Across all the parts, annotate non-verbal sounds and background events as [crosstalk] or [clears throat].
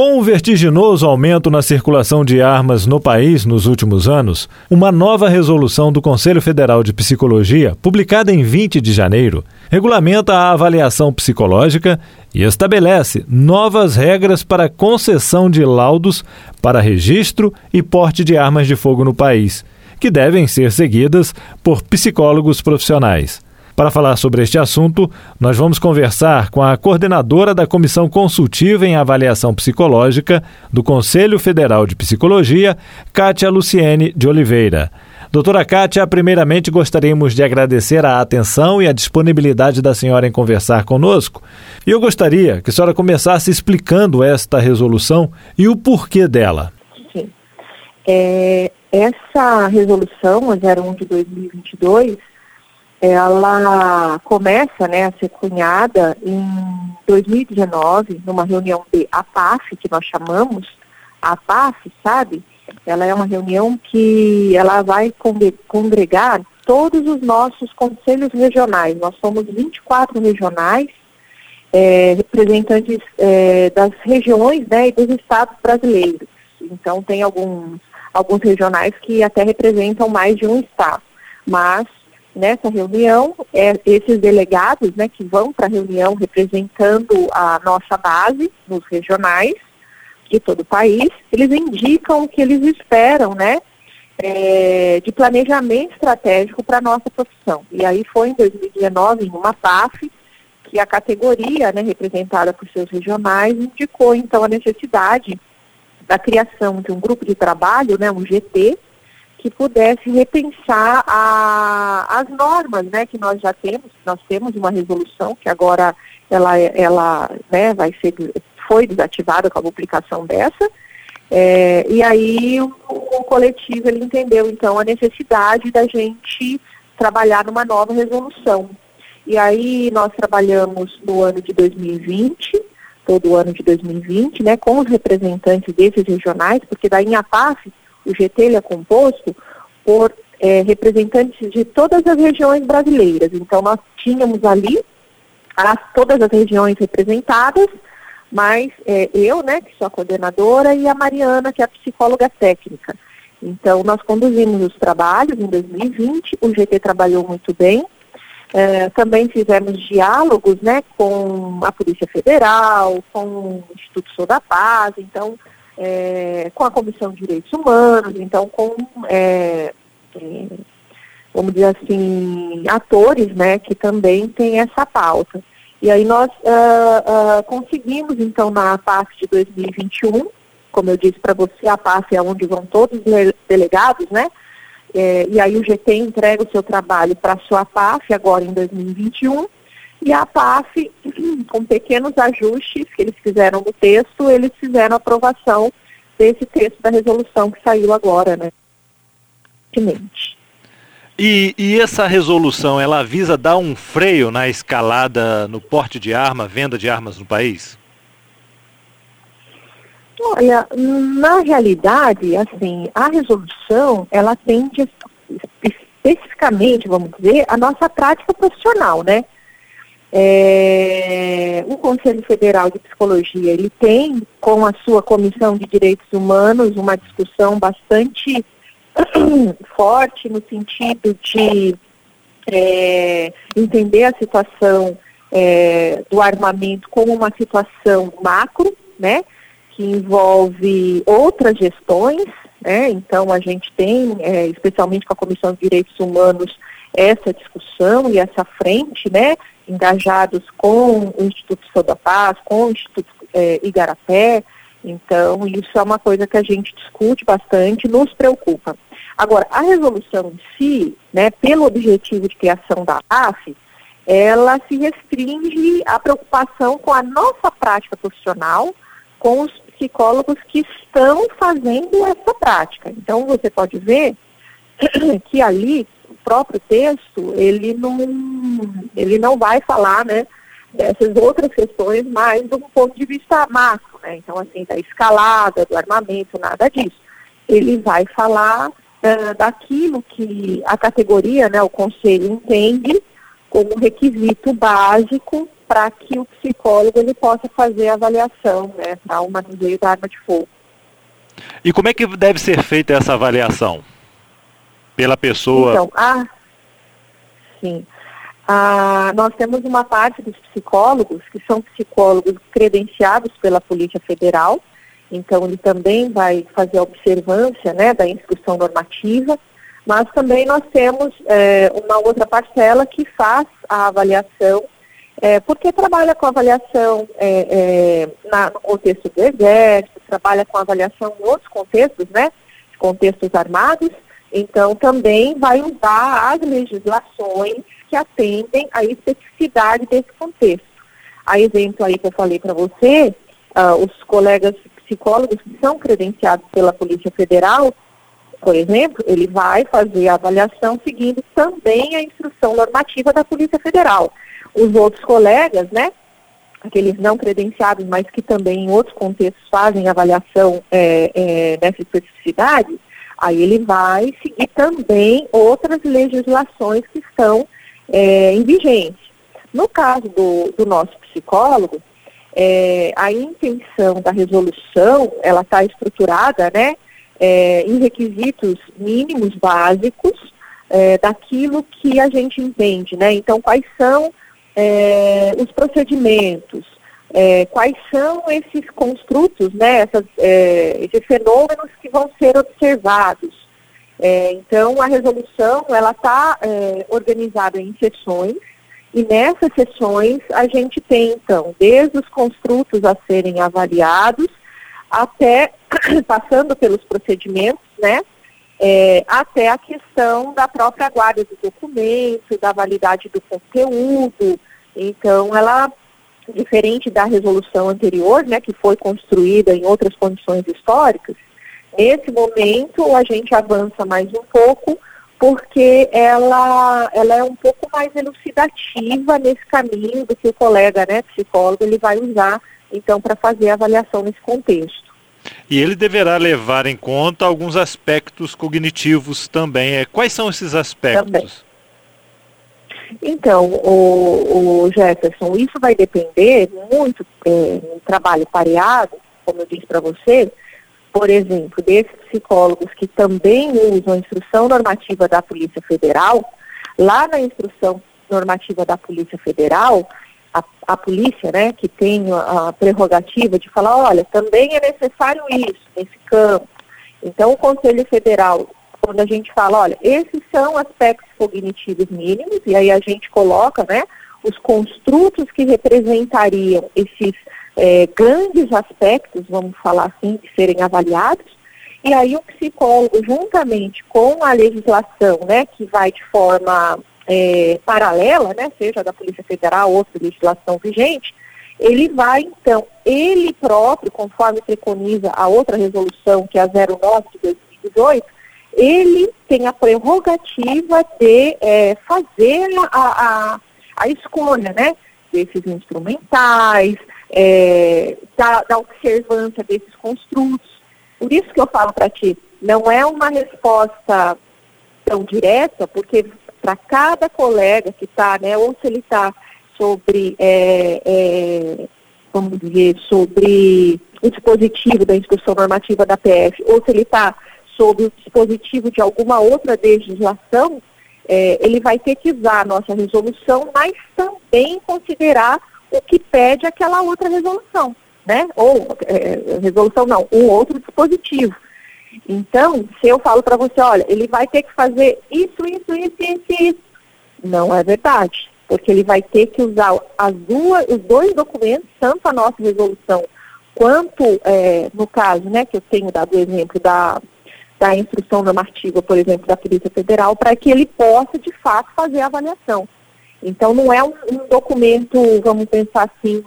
Com o vertiginoso aumento na circulação de armas no país nos últimos anos, uma nova resolução do Conselho Federal de Psicologia, publicada em 20 de janeiro, regulamenta a avaliação psicológica e estabelece novas regras para concessão de laudos para registro e porte de armas de fogo no país, que devem ser seguidas por psicólogos profissionais. Para falar sobre este assunto, nós vamos conversar com a coordenadora da Comissão Consultiva em Avaliação Psicológica do Conselho Federal de Psicologia, Kátia Luciene de Oliveira. Doutora Kátia, primeiramente gostaríamos de agradecer a atenção e a disponibilidade da senhora em conversar conosco. E eu gostaria que a senhora começasse explicando esta resolução e o porquê dela. Sim. É, essa resolução, a 01 de 2022, ela começa né, a ser cunhada em 2019, numa reunião de APAF, que nós chamamos, a APAF, sabe? Ela é uma reunião que ela vai congregar todos os nossos conselhos regionais. Nós somos 24 regionais, é, representantes é, das regiões né, e dos estados brasileiros. Então, tem alguns, alguns regionais que até representam mais de um estado. Mas nessa reunião, é, esses delegados né, que vão para a reunião representando a nossa base nos regionais de todo o país, eles indicam o que eles esperam, né? É, de planejamento estratégico para a nossa profissão. E aí foi em 2019, em uma PAF, que a categoria, né, representada por seus regionais, indicou então a necessidade da criação de um grupo de trabalho, né, um GT, que pudesse repensar a, as normas né, que nós já temos. Nós temos uma resolução que agora ela, ela né, vai ser, foi desativada com a publicação dessa. É, e aí o, o, coletivo ele entendeu então a necessidade da gente trabalhar numa nova resolução. E aí nós trabalhamos no ano de 2020, todo o ano de 2020, né, com os representantes desses regionais, porque daí em APAF o GT ele é composto por é, representantes de todas as regiões brasileiras. Então, nós tínhamos ali as, todas as regiões representadas, mas é, eu, né, que sou a coordenadora, e a Mariana, que é a psicóloga técnica. Então, nós conduzimos os trabalhos em 2020, o GT trabalhou muito bem. É, também fizemos diálogos né, com a Polícia Federal, com o Instituto Sou da Paz, então é, com a Comissão de Direitos Humanos, então com, é, é, vamos dizer assim, atores né, que também têm essa pauta. E aí nós uh, uh, conseguimos, então, na parte de 2021, como eu disse para você, a PAF é onde vão todos os delegados, né? É, e aí o GT entrega o seu trabalho para a sua PAF agora em 2021 e a PAF, [clears throat] com pequenos ajustes que eles fizeram no texto, eles fizeram a aprovação desse texto da resolução que saiu agora, né? E, e, essa resolução, ela visa dar um freio na escalada no porte de arma, venda de armas no país? Olha, na realidade, assim, a resolução, ela tende especificamente, vamos dizer, a nossa prática profissional, né? É, o Conselho Federal de Psicologia ele tem com a sua Comissão de Direitos Humanos uma discussão bastante [clears throat] forte no sentido de é, entender a situação é, do armamento como uma situação macro, né, que envolve outras gestões, né, então a gente tem, é, especialmente com a Comissão de Direitos Humanos, essa discussão e essa frente, né, engajados com o Instituto Sou da Paz, com o Instituto é, Igarapé. Então, isso é uma coisa que a gente discute bastante, nos preocupa. Agora, a resolução em si, né, pelo objetivo de criação da AF, ela se restringe à preocupação com a nossa prática profissional, com os psicólogos que estão fazendo essa prática. Então, você pode ver [clears throat] que ali próprio texto, ele não, ele não vai falar, né, dessas outras questões, mais do ponto de vista macro, né? Então, assim, da escalada, do armamento, nada disso. Ele vai falar uh, daquilo que a categoria, né, o conselho entende como requisito básico para que o psicólogo ele possa fazer a avaliação né, para o manuseio da arma de fogo. E como é que deve ser feita essa avaliação? Pela pessoa. Então, ah, sim. Ah, nós temos uma parte dos psicólogos que são psicólogos credenciados pela Polícia Federal, então ele também vai fazer a observância né, da instrução normativa, mas também nós temos é, uma outra parcela que faz a avaliação, é, porque trabalha com avaliação é, na, no contexto do exército, trabalha com avaliação em outros contextos, né, contextos armados, então também vai usar as legislações que atendem à especificidade desse contexto. A exemplo aí que eu falei para você, uh, os colegas psicólogos que são credenciados pela Polícia Federal, por exemplo, ele vai fazer a avaliação seguindo também a instrução normativa da Polícia Federal. Os outros colegas, né, aqueles não credenciados, mas que também em outros contextos fazem avaliação é, é, nessa especificidade, aí ele vai seguir também outras legislações que estão é, vigência. No caso do, do nosso psicólogo, é, a intenção da resolução, ela está estruturada, né, é, em requisitos mínimos básicos é, daquilo que a gente entende, né? Então, quais são é, os procedimentos, é, quais são esses construtos, né, essas, é, esses fenômenos que vão ser observados. É, então, a resolução ela está é, organizada em sessões e nessas sessões a gente tem, então, desde os construtos a serem avaliados até, [coughs] passando pelos procedimentos, né, é, até a questão da própria guarda do documento, da validade do conteúdo. Então, ela, diferente da resolução anterior, né, que foi construída em outras condições históricas, Nesse momento, a gente avança mais um pouco, porque ela, ela é um pouco mais elucidativa nesse caminho do que o colega né, psicólogo ele vai usar, então, para fazer a avaliação nesse contexto. E ele deverá levar em conta alguns aspectos cognitivos também. É, quais são esses aspectos? Também. Então, o, o, Jefferson, isso vai depender muito é, no trabalho pareado, como eu disse para você, por exemplo, desses psicólogos que também usam a instrução normativa da Polícia Federal, lá na instrução normativa da Polícia Federal, a, a polícia, né, que tem a, a prerrogativa de falar, olha, também é necessário isso nesse campo. Então, o Conselho Federal, quando a gente fala, olha, esses são aspectos cognitivos mínimos, e aí a gente coloca, né, os construtos que representariam esses é, grandes aspectos, vamos falar assim, de serem avaliados, e aí o psicólogo, juntamente com a legislação, né, que vai de forma é, paralela, né, seja da Polícia Federal ou da legislação vigente, ele vai, então, ele próprio, conforme preconiza a outra resolução, que é a 09 de 2018, ele tem a prerrogativa de é, fazer a, a, a escolha, né, desses instrumentais, é, da, da observância desses construtos. Por isso que eu falo para ti, não é uma resposta tão direta, porque para cada colega que está, né, ou se ele está sobre, é, é, vamos dizer, sobre o dispositivo da instrução normativa da PF, ou se ele está sobre o dispositivo de alguma outra legislação, é, ele vai ter que usar a nossa resolução, mas também considerar o que pede aquela outra resolução, né? Ou, é, resolução não, um outro dispositivo. Então, se eu falo para você, olha, ele vai ter que fazer isso, isso, isso, isso, isso, não é verdade, porque ele vai ter que usar as duas, os dois documentos, tanto a nossa resolução quanto, é, no caso, né, que eu tenho dado o exemplo da, da instrução normativa, por exemplo, da Polícia Federal, para que ele possa, de fato, fazer a avaliação. Então, não é um, um documento, vamos pensar assim,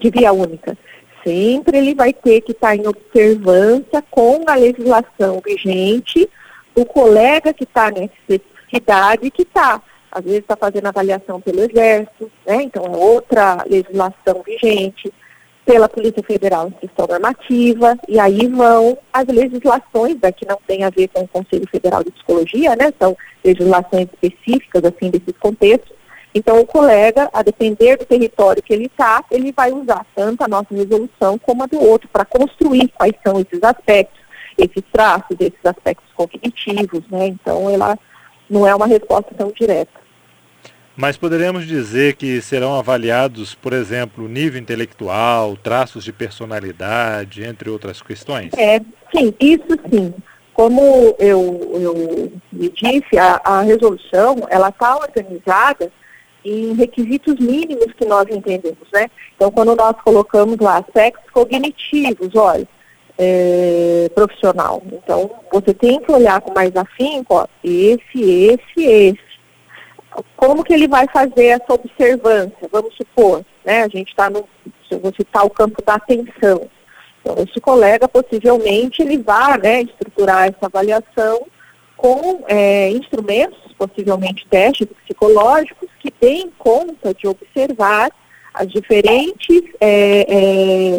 de via única. Sempre ele vai ter que estar em observância com a legislação vigente, o colega que está nessa especificidade que está, às vezes está fazendo avaliação pelo Exército, né? então é outra legislação vigente, pela Polícia Federal questão normativa, e aí vão as legislações, né, que não tem a ver com o Conselho Federal de Psicologia, né? São legislações específicas, assim, desses contextos, Então, o colega, a depender do território que ele está, ele vai usar tanto a nossa resolução como a do outro para construir quais são esses aspectos, esses traços, esses aspectos cognitivos, né? Então, ela não é uma resposta tão direta. Mas poderíamos dizer que serão avaliados, por exemplo, nível intelectual, traços de personalidade, entre outras questões? É, sim, isso sim. Como eu, eu me disse, a, a resolução ela está organizada em requisitos mínimos que nós entendemos, né? Então, quando nós colocamos lá aspectos cognitivos, olha, é, profissional. Então, você tem que olhar com mais afinco, ó, esse, esse, esse. Como que ele vai fazer essa observância? Vamos supor, né? A gente está no, se eu vou citar o campo da atenção. Então, esse colega, possivelmente, ele vai né, estruturar essa avaliação com é, instrumentos, possivelmente testes psicológicos, que deem conta de observar as diferentes é,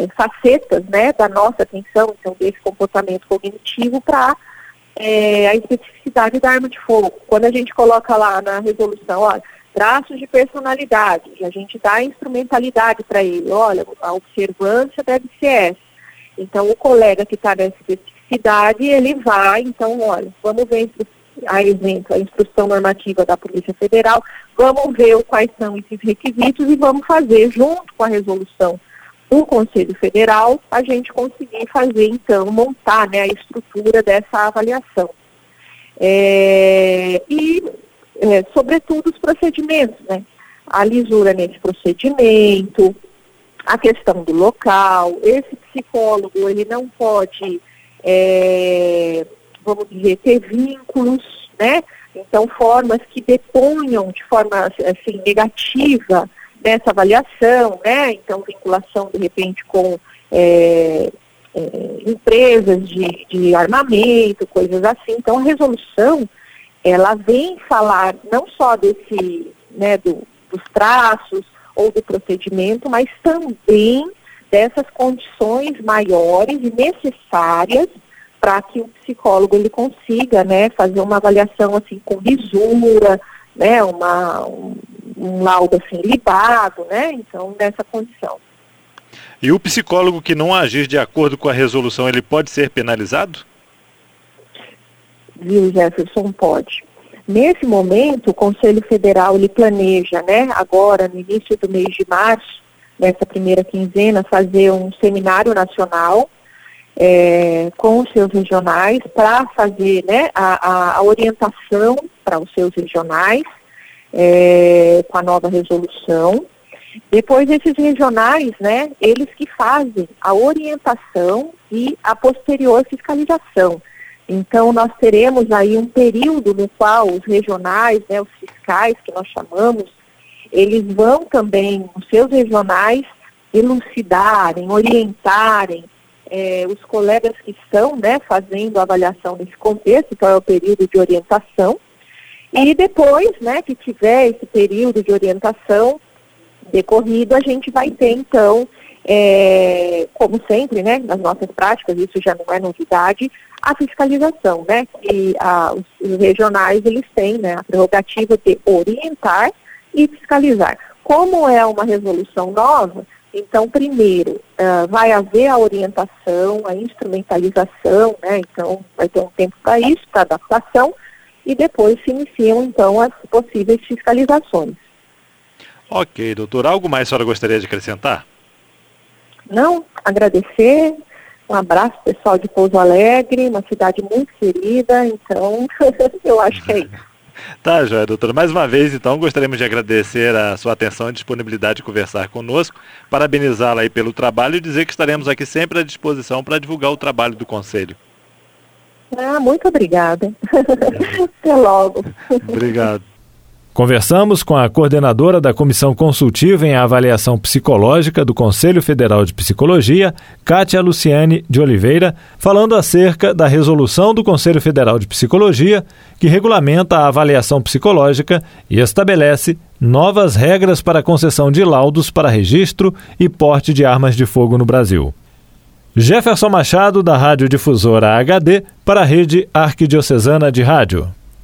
é, facetas né, da nossa atenção, então desse comportamento cognitivo para é, a especificidade da arma de fogo. Quando a gente coloca lá na resolução, olha, traços de personalidade, a gente dá instrumentalidade para ele, olha, a observância deve ser essa. Então, o colega que está nessa especificidade, ele vai, então, olha, vamos ver a exemplo, a instrução normativa da Polícia Federal, vamos ver quais são esses requisitos e vamos fazer, junto com a resolução do Conselho Federal, a gente conseguir fazer, então, montar né, a estrutura dessa avaliação. É, e, é, sobretudo, os procedimentos, né? A lisura nesse procedimento, a questão do local, esse psicólogo, ele não pode, é, vamos dizer, ter vínculos, né? Então, formas que deponham de forma, assim, negativa nessa avaliação, né? Então, vinculação, de repente, com é, é, empresas de, de armamento, coisas assim. Então, a resolução, ela vem falar não só desse, né, do, dos traços, ou do procedimento, mas também dessas condições maiores e necessárias para que o psicólogo ele consiga, né, fazer uma avaliação assim com lisura, né, uma, um, um laudo assim libado, né, então nessa condição. E o psicólogo que não agir de acordo com a resolução, ele pode ser penalizado? Viu, Jefferson, pode. Nesse momento, o Conselho Federal ele planeja, né, agora no início do mês de março, nessa primeira quinzena, fazer um seminário nacional é, com os seus regionais para fazer né, a, a, orientação para os seus regionais é, com a nova resolução. Depois esses regionais, né, eles que fazem a orientação e a posterior fiscalização. Então, nós teremos aí um período no qual os regionais, né, os fiscais, que nós chamamos, eles vão também, os seus regionais, elucidarem, orientarem é, os colegas que estão né, fazendo a avaliação nesse contexto, então é o período de orientação. E depois né, que tiver esse período de orientação decorrido, a gente vai ter, então, é, como sempre, né, nas nossas práticas, isso já não é novidade, a fiscalização, né? E a, os, os, regionais eles têm né, a prerrogativa de orientar e fiscalizar. Como é uma resolução nova, então primeiro uh, vai haver a orientação, a instrumentalização, né? Então vai ter um tempo para isso, para adaptação, e depois se iniciam então as possíveis fiscalizações. Ok, doutor. Algo mais a senhora gostaria de acrescentar? Não, agradecer um abraço pessoal de Pouso Alegre, uma cidade muito querida, então [laughs] eu acho que é isso. Tá, Joia, doutora. Mais uma vez, então, gostaríamos de agradecer a sua atenção e disponibilidade de conversar conosco, parabenizá-la aí pelo trabalho e dizer que estaremos aqui sempre à disposição para divulgar o trabalho do Conselho. Ah, muito obrigada. [laughs] Até logo. Obrigado. Conversamos com a coordenadora da Comissão Consultiva em Avaliação Psicológica do Conselho Federal de Psicologia, Kátia Luciane de Oliveira, falando acerca da resolução do Conselho Federal de Psicologia, que regulamenta a avaliação psicológica e estabelece novas regras para a concessão de laudos para registro e porte de armas de fogo no Brasil. Jefferson Machado, da Rádio Difusora HD, para a Rede Arquidiocesana de Rádio.